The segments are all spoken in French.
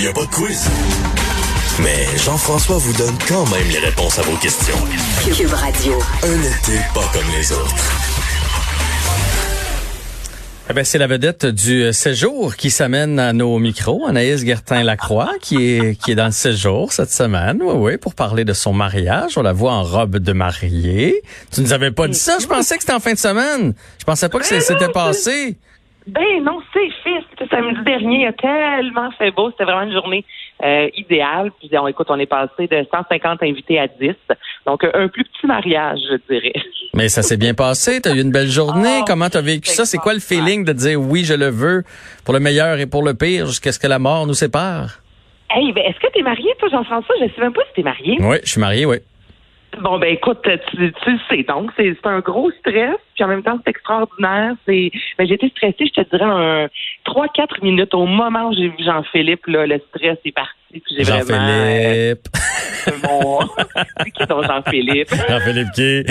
Il n'y a pas de quiz. Mais Jean-François vous donne quand même les réponses à vos questions. Cube Radio. Un été pas comme les autres. Eh ben, c'est la vedette du séjour qui s'amène à nos micros, Anaïs Gertin-Lacroix, qui est, qui est dans le séjour cette semaine, oui, oui, pour parler de son mariage. On la voit en robe de mariée. Tu nous avais pas dit ça? Je pensais que c'était en fin de semaine. Je pensais pas que ça s'était passé. Ben non, c'est fait. C'était samedi dernier. Il a tellement fait beau. C'était vraiment une journée euh, idéale. Puis on, écoute, on est passé de 150 invités à 10. Donc un plus petit mariage, je dirais. Mais ça s'est bien passé. T'as eu une belle journée. Oh, Comment t'as vécu ça? C'est quoi le feeling de dire oui, je le veux pour le meilleur et pour le pire jusqu'à ce que la mort nous sépare? Hey, ben, est-ce que t'es marié, toi, Jean-François? Je sais même pas si t'es marié. Oui, je suis marié, oui. Bon, ben écoute, tu, tu le sais. Donc, c'est c'est un gros stress, puis en même temps, c'est extraordinaire. C'est, ben, j'ai été stressée, je te dirais, un 3-4 minutes. Au moment où j'ai vu Jean-Philippe, là, le stress est parti. Puis j'ai vraiment... Jean-Philippe. euh, mon... c'est qui ton Jean-Philippe? Jean-Philippe qui?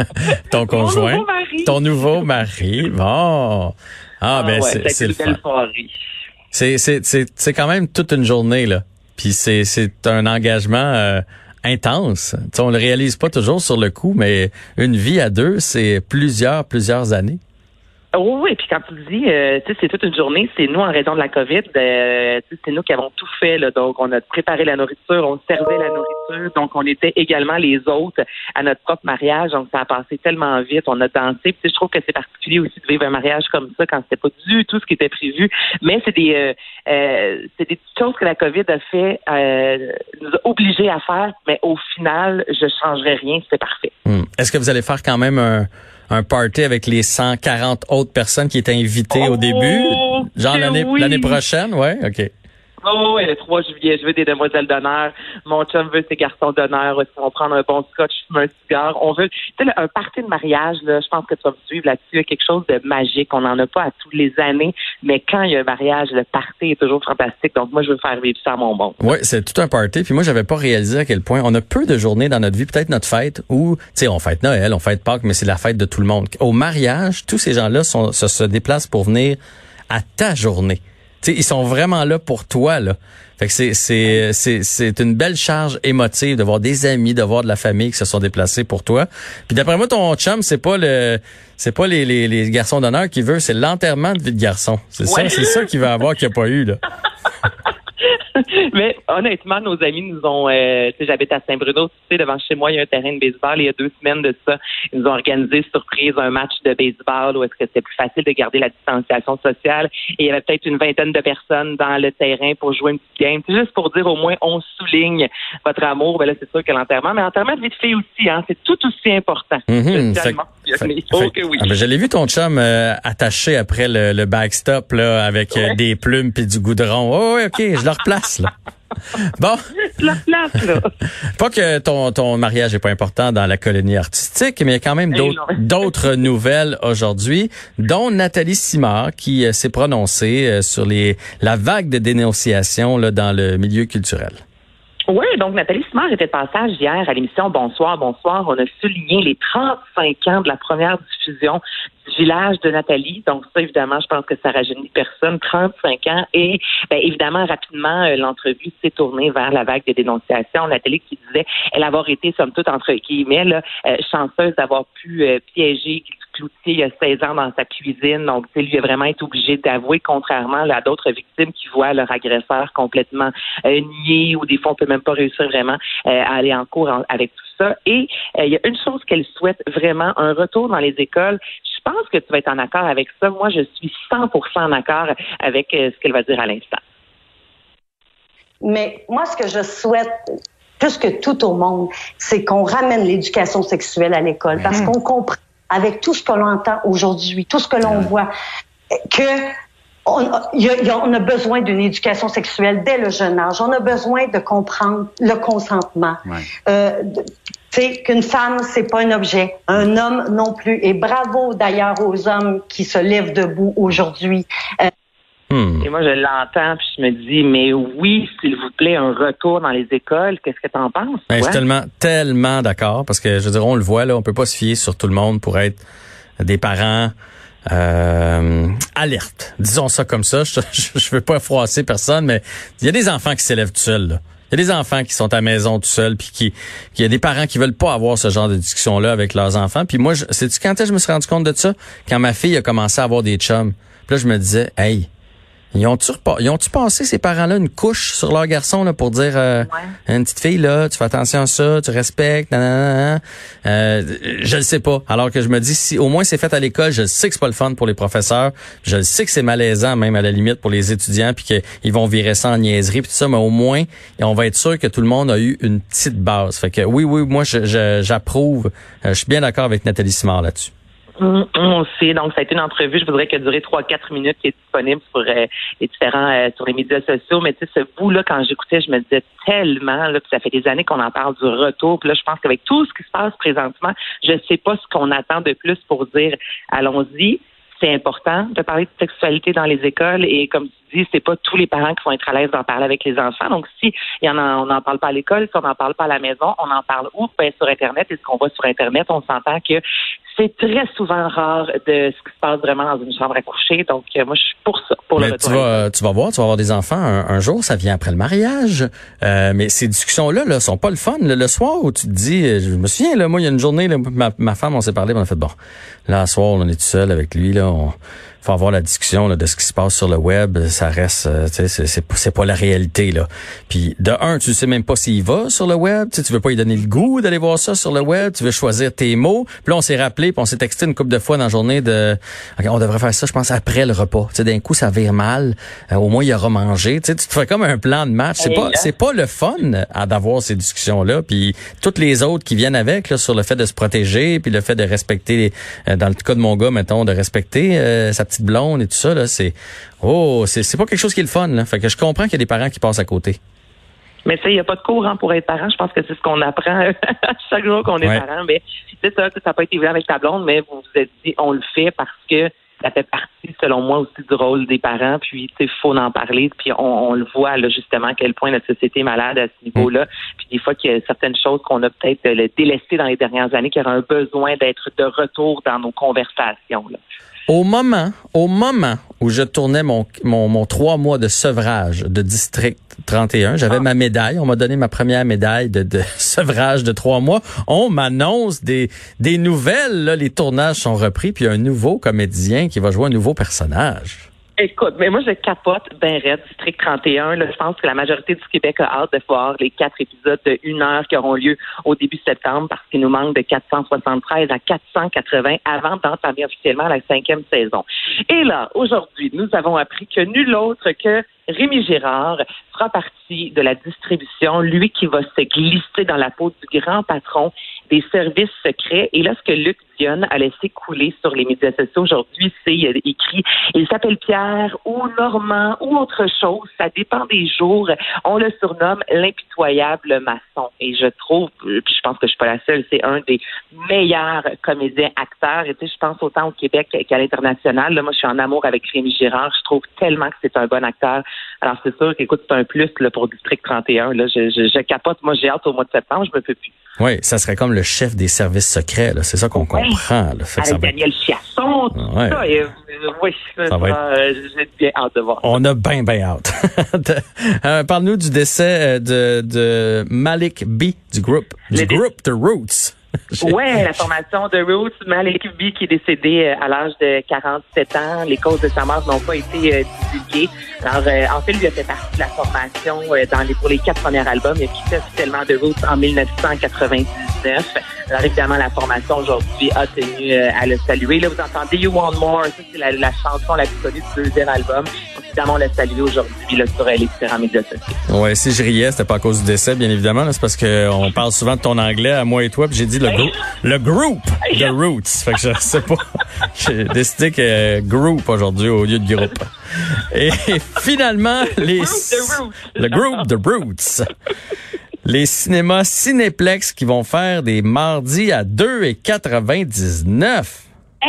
Ton conjoint? nouveau mari. Ton nouveau mari. Bon. Ah, ben, ouais, ça a c'est le fun. C'est, c'est, c'est, c'est quand même toute une journée, là. Puis c'est, c'est un engagement euh, intense. On le réalise pas toujours sur le coup, mais une vie à deux, c'est plusieurs, plusieurs années. Oui, oui, puis quand tu dis, euh, tu sais, c'est toute une journée, c'est nous en raison de la COVID, euh, tu sais, c'est nous qui avons tout fait, là, donc on a préparé la nourriture, on servait la nourriture, donc on était également les autres à notre propre mariage, donc ça a passé tellement vite, on a dansé, puis je trouve que c'est particulier aussi de vivre un mariage comme ça quand c'était pas du tout ce qui était prévu, mais c'est des, euh, euh, c'est des choses que la COVID a fait, euh, nous a obligés à faire, mais au final, je changerais rien, c'est parfait. Hmm. Est-ce que vous allez faire quand même un, un party avec les 140 autres personnes qui étaient invitées au Oh, début? Genre l'année, oui. l'année prochaine? Ouais, OK. Oh, oui, le 3 juillet, je veux des demoiselles d'honneur. Mon chum veut ses garçons d'honneur. Ils vont prendre un bon scotch, un cigare. On veut, tu sais, un party de mariage, là, je pense que tu vas me suivre là-dessus. Quelque chose de magique. On n'en a pas à tous les années. Mais quand il y a un mariage, le party est toujours fantastique. Donc, moi, je veux faire vivre ça à mon bon. Oui, c'est tout un party. Puis moi, j'avais pas réalisé à quel point on a peu de journées dans notre vie, peut-être notre fête, où, tu sais, on fête Noël, on fête Pâques, mais c'est la fête de tout le monde. Au mariage, tous ces gens-là se, se déplacent pour venir à ta journée. Ils sont vraiment là pour toi, là. Fait que c'est, c'est, c'est, c'est une belle charge émotive de voir des amis, de voir de la famille qui se sont déplacés pour toi. Puis d'après moi, ton chum, c'est pas le, c'est pas les, les, les garçons d'honneur qui veut, c'est l'enterrement de vie de garçon. C'est ça, c'est ça qu'il va avoir qu'il n'y a pas eu, là. Mais honnêtement, nos amis nous ont, euh, tu sais, j'habite à Saint-Bruno, tu sais, devant chez moi, il y a un terrain de baseball. Il y a deux semaines de ça, ils nous ont organisé surprise un match de baseball où est-ce que c'était plus facile de garder la distanciation sociale. Et il y avait peut-être une vingtaine de personnes dans le terrain pour jouer une petite game. C'est juste pour dire au moins on souligne votre amour. Ben là, c'est sûr que l'enterrement, mais l'enterrement de vie de fille aussi, hein, c'est tout aussi important. Socialement. Fait- fait- oh fait- que oui. Ah, ben, je l'ai vu ton chum euh, attaché après le, le backstop là avec euh, des plumes puis du goudron. Oh, oui, OK, je le replace là. Bon, La place, là. pas que ton ton mariage est pas important dans la colonie artistique, mais il y a quand même Eh d'autres nouvelles aujourd'hui, dont Nathalie Simard qui euh, s'est prononcée euh, sur les la vague de dénonciation là dans le milieu culturel. Oui, donc Nathalie Simard était de passage hier à l'émission Bonsoir, Bonsoir. On a souligné les 35 ans de la première diffusion du village de Nathalie. Donc ça, évidemment, je pense que ça rajeunit personne. 35 ans. Et ben, évidemment, rapidement, euh, l'entrevue s'est tournée vers la vague de dénonciation. Nathalie qui disait elle avoir été, somme toute, entre guillemets, là, euh, chanceuse d'avoir pu euh, piéger Cloutier il y a 16 ans dans sa cuisine. Donc, tu sais, lui a vraiment été obligé d'avouer, contrairement là, à d'autres victimes qui voient leur agresseur complètement euh, nié ou des fois, on peut même pas réussir vraiment euh, à aller en cours en- avec tout ça. Et euh, il y a une chose qu'elle souhaite vraiment, un retour dans les écoles. Je pense que tu vas être en accord avec ça. Moi, je suis 100 en accord avec euh, ce qu'elle va dire à l'instant. Mais moi, ce que je souhaite, plus que tout au monde, c'est qu'on ramène l'éducation sexuelle à l'école parce qu'on comprend avec tout ce que l'on entend aujourd'hui, tout ce que l'on voit, que on, y a, y a- on a besoin d'une éducation sexuelle dès le jeune âge. On a besoin de comprendre le consentement. Ouais. Euh, de- tu sais, qu'une femme, c'est pas un objet. Un homme non plus. Et bravo d'ailleurs aux hommes qui se lèvent debout aujourd'hui. Euh, Hmm. Et moi, je l'entends, puis je me dis, mais oui, s'il vous plaît, un retour dans les écoles. Qu'est-ce que t'en penses? Ben, je suis tellement, tellement d'accord parce que je veux dire, on le voit là, on peut pas se fier sur tout le monde pour être des parents euh, alertes. Disons ça comme ça. Je, je, je veux pas froisser personne, mais il y a des enfants qui s'élèvent tout seuls. là. Il y a des enfants qui sont à la maison tout seuls, puis qui, il y a des parents qui veulent pas avoir ce genre de discussion là avec leurs enfants. Puis moi, c'est tu quand est-ce que je me suis rendu compte de ça? Quand ma fille a commencé à avoir des chums. Puis là, je me disais, hey. Ils ont-tu ont-tu passé ces parents-là une couche sur leur garçon là pour dire euh, une petite fille là, tu fais attention à ça, tu respectes, nanana, euh, je le sais pas. Alors que je me dis si au moins c'est fait à l'école, je sais que c'est pas le fun pour les professeurs, je le sais que c'est malaisant même à la limite pour les étudiants puis qu'ils vont virer ça en niaiserie puis tout ça, mais au moins on va être sûr que tout le monde a eu une petite base. Fait que oui oui, moi je- je- j'approuve, Euh, je suis bien d'accord avec Nathalie Simard là-dessus. Moi aussi. Donc, ça a été une entrevue, je voudrais qu'elle dure 3-4 minutes, qui est disponible sur euh, les différents, euh, sur les médias sociaux. Mais tu sais, ce bout-là, quand j'écoutais, je me disais tellement, là, puis ça fait des années qu'on en parle du retour. Puis là, je pense qu'avec tout ce qui se passe présentement, je sais pas ce qu'on attend de plus pour dire, allons-y. C'est important de parler de sexualité dans les écoles et comme tu dis, c'est pas tous les parents qui vont être à l'aise d'en parler avec les enfants. Donc si il y en a, on n'en parle pas à l'école, si on n'en parle pas à la maison, on en parle où? Ben sur internet. Et ce qu'on voit sur internet, on s'entend que c'est très souvent rare de ce qui se passe vraiment dans une chambre à coucher. Donc euh, moi, je suis pour ça, pour le Mais retour. tu vas, tu vas voir, tu vas avoir des enfants un, un jour, ça vient après le mariage. Euh, mais ces discussions-là, là, sont pas le fun. Le, le soir où tu te dis, euh, je me souviens, là, moi, il y a une journée, là, ma, ma femme, on s'est parlé, on a fait bon. Là, ce soir, on est tout seul avec lui, là, on faut avoir la discussion là, de ce qui se passe sur le web. Ça reste, euh, tu sais, c'est, pas- la réalité là. Puis de un, tu sais même pas s'il va sur le web. Tu veux pas lui donner le goût d'aller voir ça sur le web. Tu veux choisir tes mots. Puis là, on s'est rappelé, puis on s'est texté une couple de fois dans la journée de, Ok, on devrait faire ça, je pense après le repas. Tu sais, d'un coup, ça vire mal. Euh, au moins, il aura mangé. Tu sais, tu te fais comme un plan de match. C'est pas, hein? c'est pas le fun à d'avoir ces discussions-là. Puis toutes les autres qui viennent avec là, sur le fait de se protéger, puis le fait de respecter, euh, dans le cas de mon gars, mettons, de respecter euh, sa petite blonde et tout ça. Là, c'est, oh, c'est, pas quelque chose qui est le fun. Là. Fait que je comprends qu'il y a des parents qui passent à côté. Mais sais, il n'y a pas de cours hein, pour être parent. Je pense que c'est ce qu'on apprend chaque jour qu'on est Ouais. parent. Mais c'est ça, ça n'a pas été évident avec ta blonde, mais vous vous êtes dit, on le fait parce que ça fait partie, selon moi, aussi du rôle des parents. Puis, tu sais, faut en parler. Puis, on, on le voit, là, justement, à quel point notre société est malade à ce niveau-là. Puis, des fois, qu'il y a certaines choses qu'on a peut-être euh, délaissées dans les dernières années, qui auraient un besoin d'être de retour dans nos conversations. Là. Au moment, au moment où je tournais mon, mon, mon trois mois de sevrage de district 31, j'avais ma médaille. On m'a donné ma première médaille de, de sevrage de trois mois. On m'annonce des, des nouvelles. Là, les tournages sont repris, puis il y a un nouveau comédien qui va jouer un nouveau personnage. Écoute, mais moi, je capote ben raide, District 31. Là, je pense que la majorité du Québec a hâte de voir les quatre épisodes de une heure qui auront lieu au début septembre parce qu'il nous manque de 473 à 480 avant d'entamer officiellement la cinquième saison. Et là, aujourd'hui, nous avons appris que nul autre que Rémi Girard fera partie de la distribution, lui qui va se glisser dans la peau du grand patron des services secrets. Et là, ce que Luc Dionne a laissé couler sur les médias sociaux aujourd'hui, c'est il a écrit il s'appelle Pierre ou Normand ou autre chose, ça dépend des jours. On le surnomme l'impitoyable maçon. Et je trouve, puis je pense que je suis pas la seule, c'est un des meilleurs comédiens acteurs. Et tu sais, je pense autant au Québec qu'à l'international. Là, moi, je suis en amour avec Rémi Girard. Je trouve tellement que c'est un bon acteur. Alors, c'est sûr qu'écoute, c'est un plus là, pour District 31. Là, je, je, je capote. Moi, j'ai hâte au mois de septembre. Je me peux plus. Oui, ça serait comme le chef des services secrets. C'est ça qu'on Ouais. comprend. Là. Fait ça va- Daniel Chiasson, tout Ouais. ça. Et, euh, oui, ça, va être- euh, j'ai bien hâte de voir. On a bien, bien hâte. Euh, Parle-nous du décès de, de Malik B du groupe, du groupe The Roots. Ouais, la formation de Roots, Malik B qui est décédé euh, à l'âge de 47 ans. Les causes de sa mort n'ont pas été euh, divulguées. Alors, euh, en fait, lui a fait partie de la formation euh, dans les, pour les quatre premiers albums. Il a quitté officiellement de Roots en 1999. Alors, évidemment, la formation aujourd'hui a tenu à le saluer. Là, vous entendez You Want More, ça, c'est la, la chanson la plus connue du deuxième album. Donc, évidemment, on l'a salué aujourd'hui là, sur les différents médias sociaux. Ouais, si je riais, c'était pas à cause du décès, bien évidemment. là, C'est parce que on parle souvent de ton anglais à moi et toi. Puis j'ai dit le, grou- le groupe The Roots. Fait que je sais pas. J'ai décidé que groupe aujourd'hui au lieu de groupe. Et finalement, les... The Roots. Le groupe The Roots. Les cinémas Cinéplex qui vont faire des mardis à 2,99.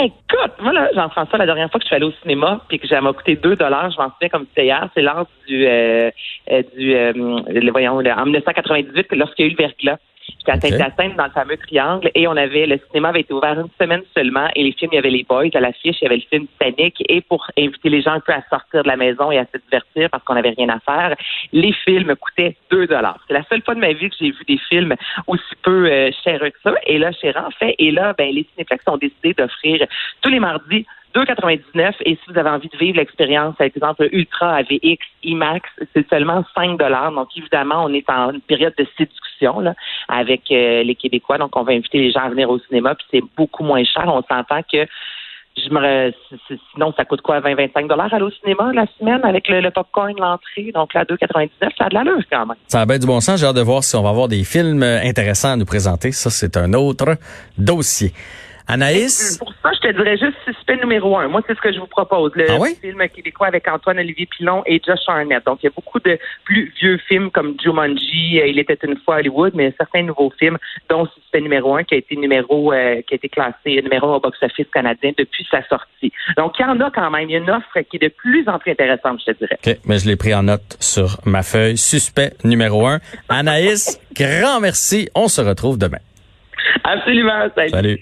Écoute, moi, là, Jean-François, la dernière fois que je suis allée au cinéma puis que ça m'a coûté 2 dollars, je m'en souviens comme c'était hier, c'est lors du, euh, euh, du euh, le- voyons, en 1998, lorsqu'il y a eu le verglas. À. Saint-Hyacinthe dans le fameux triangle et on avait, le cinéma avait été ouvert une semaine seulement et les films, il y avait les boys à l'affiche, il y avait le film Titanic et pour inviter les gens un peu à sortir de la maison et à se divertir parce qu'on n'avait rien à faire, les films coûtaient 2 dollars. C'est la seule fois de ma vie que j'ai vu des films aussi peu euh, chers que ça et là, cher en fait. Et là, ben, les cinéplex ont décidé d'offrir tous les mardis 2,99 et si vous avez envie de vivre l'expérience, par exemple Ultra AVX, IMAX, c'est seulement 5 dollars. Donc évidemment, on est en une période de séduction là, avec euh, les Québécois. Donc on va inviter les gens à venir au cinéma puis c'est beaucoup moins cher. On s'entend que je me sinon ça coûte quoi 20-25 dollars aller au cinéma la semaine avec le, le popcorn, l'entrée. Donc là 2,99, ça a de l'allure quand même. Ça a bien du bon sens. J'ai hâte de voir si on va avoir des films intéressants à nous présenter. Ça, c'est un autre dossier. Anaïs? Pour ça, je te dirais juste suspect numéro un. Moi, c'est ce que je vous propose. Le Ah oui? film québécois avec Antoine-Olivier Pilon et Josh Arnett. Donc, il y a beaucoup de plus vieux films comme Jumanji, euh, Il était une fois à Hollywood, mais certains nouveaux films, dont Suspect numéro un, qui a été numéro, euh, qui a été classé numéro un au box-office canadien depuis sa sortie. Donc, il y en a quand même. Il y a une offre qui est de plus en plus intéressante, je te dirais. OK, mais je l'ai pris en note sur ma feuille. Suspect numéro un. Anaïs, grand merci. On se retrouve demain. Absolument. Salut. Salut.